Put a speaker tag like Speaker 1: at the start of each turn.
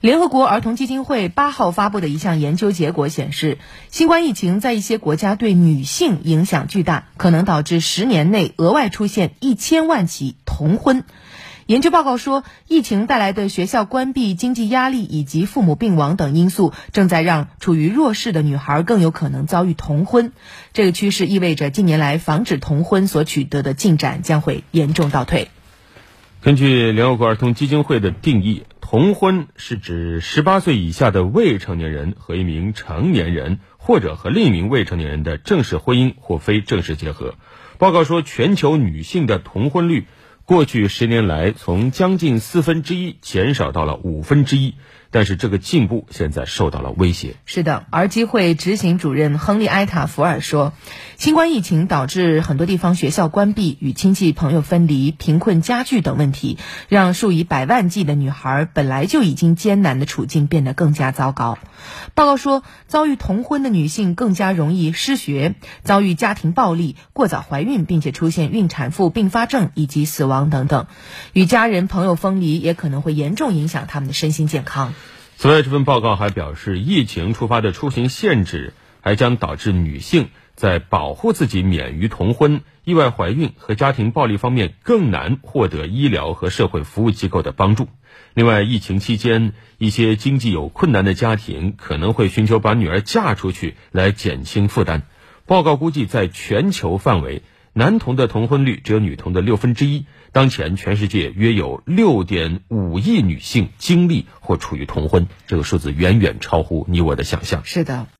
Speaker 1: 联合国儿童基金会八号发布的一项研究结果显示，新冠疫情在一些国家对女性影响巨大，可能导致十年内额外出现一千万起童婚。研究报告说，疫情带来的学校关闭、经济压力以及父母病亡等因素，正在让处于弱势的女孩更有可能遭遇童婚。这个趋势意味着近年来防止童婚所取得的进展将会严重倒退。
Speaker 2: 根据联合国儿童基金会的定义。童婚是指十八岁以下的未成年人和一名成年人，或者和另一名未成年人的正式婚姻或非正式结合。报告说，全球女性的童婚率过去十年来从将近四分之一减少到了五分之一。但是这个进步现在受到了威胁。
Speaker 1: 是的，儿基会执行主任亨利埃塔福尔说：“新冠疫情导致很多地方学校关闭、与亲戚朋友分离、贫困加剧等问题，让数以百万计的女孩本来就已经艰难的处境变得更加糟糕。”报告说，遭遇童婚的女性更加容易失学，遭遇家庭暴力、过早怀孕，并且出现孕产妇并发症以及死亡等等。与家人朋友分离也可能会严重影响他们的身心健康。
Speaker 2: 此外，这份报告还表示，疫情触发的出行限制还将导致女性在保护自己免于童婚、意外怀孕和家庭暴力方面更难获得医疗和社会服务机构的帮助。另外，疫情期间，一些经济有困难的家庭可能会寻求把女儿嫁出去来减轻负担。报告估计，在全球范围。男童的童婚率只有女童的六分之一。当前，全世界约有六点五亿女性经历或处于童婚，这个数字远远超乎你我的想象。
Speaker 1: 是的。